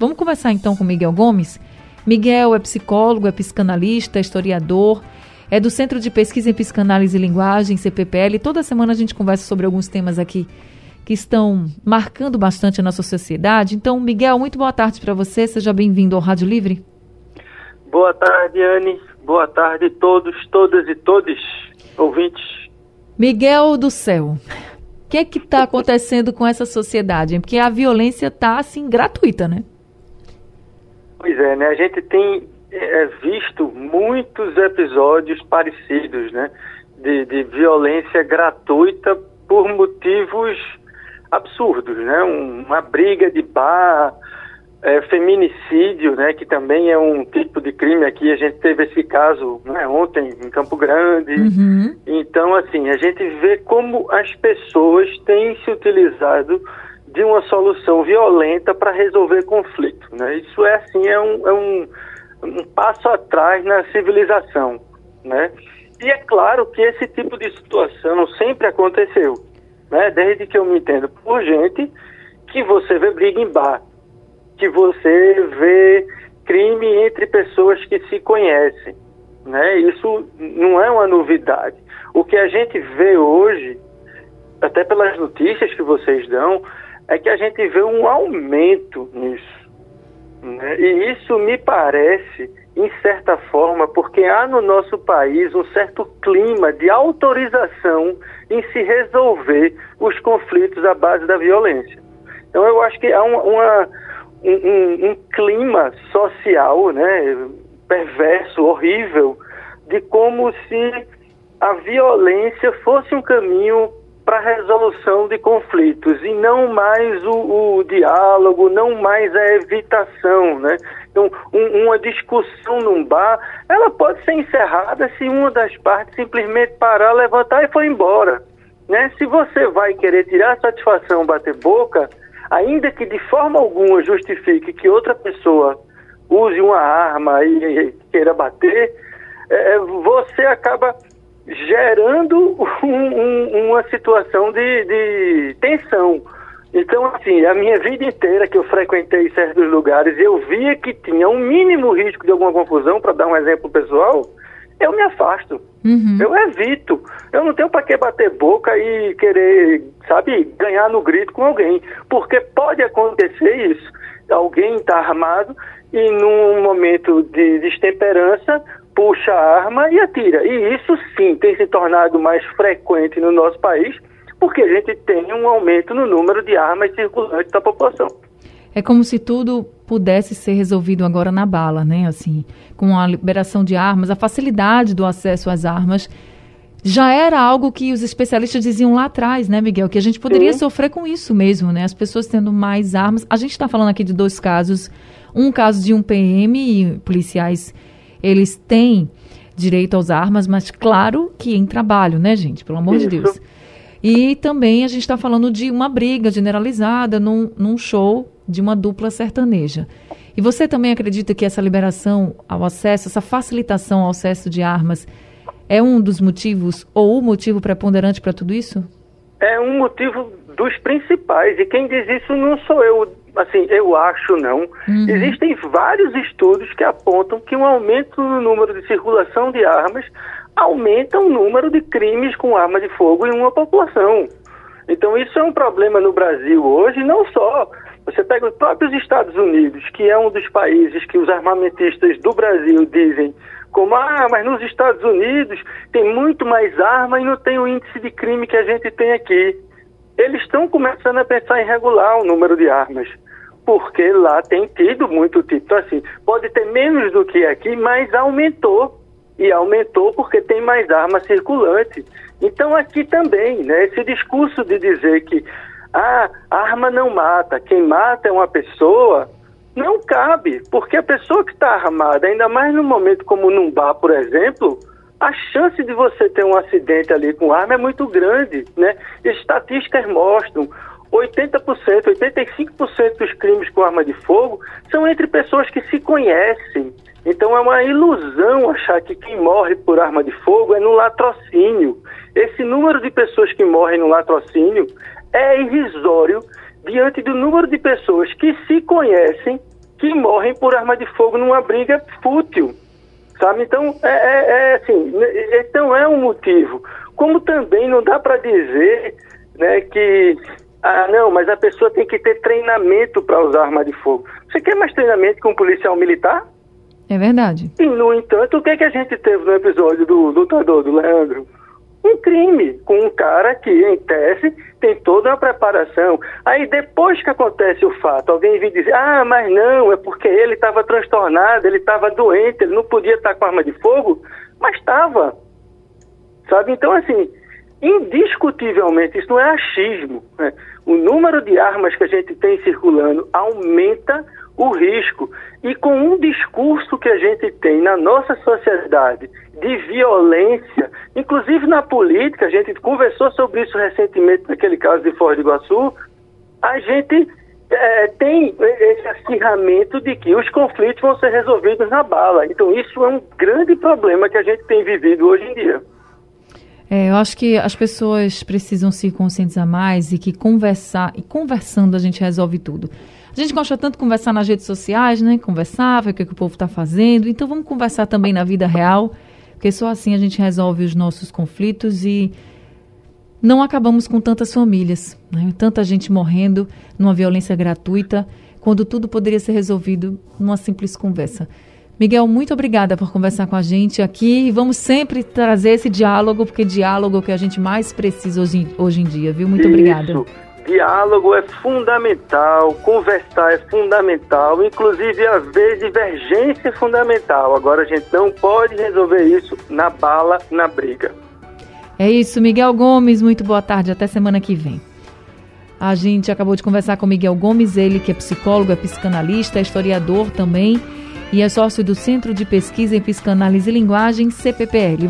Vamos conversar então com Miguel Gomes. Miguel é psicólogo, é psicanalista, é historiador, é do Centro de Pesquisa em Psicanálise e Linguagem, CPPL. Toda semana a gente conversa sobre alguns temas aqui que estão marcando bastante a nossa sociedade. Então, Miguel, muito boa tarde para você. Seja bem-vindo ao Rádio Livre. Boa tarde, Anne. Boa tarde a todos, todas e todos ouvintes. Miguel do céu, o que é que está acontecendo com essa sociedade? Porque a violência está, assim, gratuita, né? Pois é, né? A gente tem é, visto muitos episódios parecidos, né? De, de violência gratuita por motivos absurdos, né? Um, uma briga de bar, é, feminicídio, né? Que também é um tipo de crime aqui. A gente teve esse caso né, ontem em Campo Grande. Uhum. Então, assim, a gente vê como as pessoas têm se utilizado de uma solução violenta para resolver conflito. Né? Isso é assim, é um, é um, um passo atrás na civilização. Né? E é claro que esse tipo de situação sempre aconteceu, né? desde que eu me entendo por gente, que você vê briga em bar, que você vê crime entre pessoas que se conhecem. Né? Isso não é uma novidade. O que a gente vê hoje, até pelas notícias que vocês dão, é que a gente vê um aumento nisso. Né? E isso me parece, em certa forma, porque há no nosso país um certo clima de autorização em se resolver os conflitos à base da violência. Então, eu acho que há uma, uma um, um, um clima social né, perverso, horrível, de como se a violência fosse um caminho para resolução de conflitos e não mais o, o, diálogo, não mais a evitação, né? Então, um, uma discussão num bar, ela pode ser encerrada se uma das partes simplesmente parar, levantar e for embora, né? Se você vai querer tirar satisfação, bater boca, ainda que de forma alguma justifique que outra pessoa use uma arma e, e queira bater, é, você acaba gerando um, um, uma situação de, de tensão. Então, assim, a minha vida inteira que eu frequentei certos lugares, eu via que tinha um mínimo risco de alguma confusão, para dar um exemplo pessoal, eu me afasto. Uhum. Eu evito. Eu não tenho para que bater boca e querer, sabe, ganhar no grito com alguém. Porque pode acontecer isso. Alguém está armado e num momento de destemperança puxa a arma e atira. E isso sim tem se tornado mais frequente no nosso país, porque a gente tem um aumento no número de armas circulantes da população. É como se tudo pudesse ser resolvido agora na bala, né? Assim, com a liberação de armas, a facilidade do acesso às armas já era algo que os especialistas diziam lá atrás, né, Miguel? Que a gente poderia Sim. sofrer com isso mesmo, né? As pessoas tendo mais armas. A gente está falando aqui de dois casos. Um caso de um PM e policiais eles têm direito às armas, mas claro que em trabalho, né, gente? Pelo amor Isso. de Deus. E também a gente está falando de uma briga generalizada num, num show de uma dupla sertaneja. E você também acredita que essa liberação ao acesso, essa facilitação ao acesso de armas, é um dos motivos ou o motivo preponderante para tudo isso? É um motivo dos principais. E quem diz isso não sou eu, assim, eu acho não. Uhum. Existem vários estudos que apontam que um aumento no número de circulação de armas aumenta o número de crimes com arma de fogo em uma população. Então isso é um problema no Brasil hoje, não só. Você pega os próprios Estados Unidos, que é um dos países que os armamentistas do Brasil dizem como, ah, mas nos Estados Unidos tem muito mais arma e não tem o índice de crime que a gente tem aqui eles estão começando a pensar em regular o número de armas, porque lá tem tido muito tipo. Assim, pode ter menos do que aqui, mas aumentou. E aumentou porque tem mais armas circulante. Então, aqui também, né, esse discurso de dizer que ah, arma não mata, quem mata é uma pessoa, não cabe, porque a pessoa que está armada, ainda mais num momento como num bar, por exemplo, a chance de você ter um acidente ali com arma é muito grande, né? Estatísticas mostram 80%, 85% dos crimes com arma de fogo são entre pessoas que se conhecem. Então é uma ilusão achar que quem morre por arma de fogo é no latrocínio. Esse número de pessoas que morrem no latrocínio é irrisório diante do número de pessoas que se conhecem, que morrem por arma de fogo numa briga fútil, sabe? Então, é, é, é assim, então é um motivo. Como também não dá para dizer né, que, ah, não, mas a pessoa tem que ter treinamento para usar arma de fogo. Você quer mais treinamento que um policial militar? É verdade. E, no entanto, o que, é que a gente teve no episódio do lutador, do Leandro? Um crime com um cara que, em tese, tem toda uma preparação. Aí, depois que acontece o fato, alguém vem dizer: ah, mas não, é porque ele estava transtornado, ele estava doente, ele não podia estar com arma de fogo, mas estava. Sabe? Então, assim, indiscutivelmente, isso não é achismo. Né? O número de armas que a gente tem circulando aumenta o risco. E com um discurso que a gente tem na nossa sociedade de violência, inclusive na política, a gente conversou sobre isso recentemente naquele caso de Foz do Iguaçu, a gente é, tem esse acirramento de que os conflitos vão ser resolvidos na bala. Então isso é um grande problema que a gente tem vivido hoje em dia. É, eu acho que as pessoas precisam se conscientizar mais e que conversar, e conversando a gente resolve tudo. A gente gosta tanto de conversar nas redes sociais, né? Conversar, ver o que, é que o povo está fazendo. Então vamos conversar também na vida real, porque só assim a gente resolve os nossos conflitos e não acabamos com tantas famílias, né? tanta gente morrendo numa violência gratuita, quando tudo poderia ser resolvido numa simples conversa. Miguel, muito obrigada por conversar com a gente aqui e vamos sempre trazer esse diálogo, porque diálogo é o que a gente mais precisa hoje, hoje em dia, viu? Muito Isso. obrigada. Diálogo é fundamental, conversar é fundamental, inclusive haver divergência é fundamental. Agora a gente não pode resolver isso na bala, na briga. É isso, Miguel Gomes, muito boa tarde, até semana que vem. A gente acabou de conversar com Miguel Gomes, ele que é psicólogo, é psicanalista, é historiador também e é sócio do Centro de Pesquisa em Psicanálise e Linguagem, CPPL.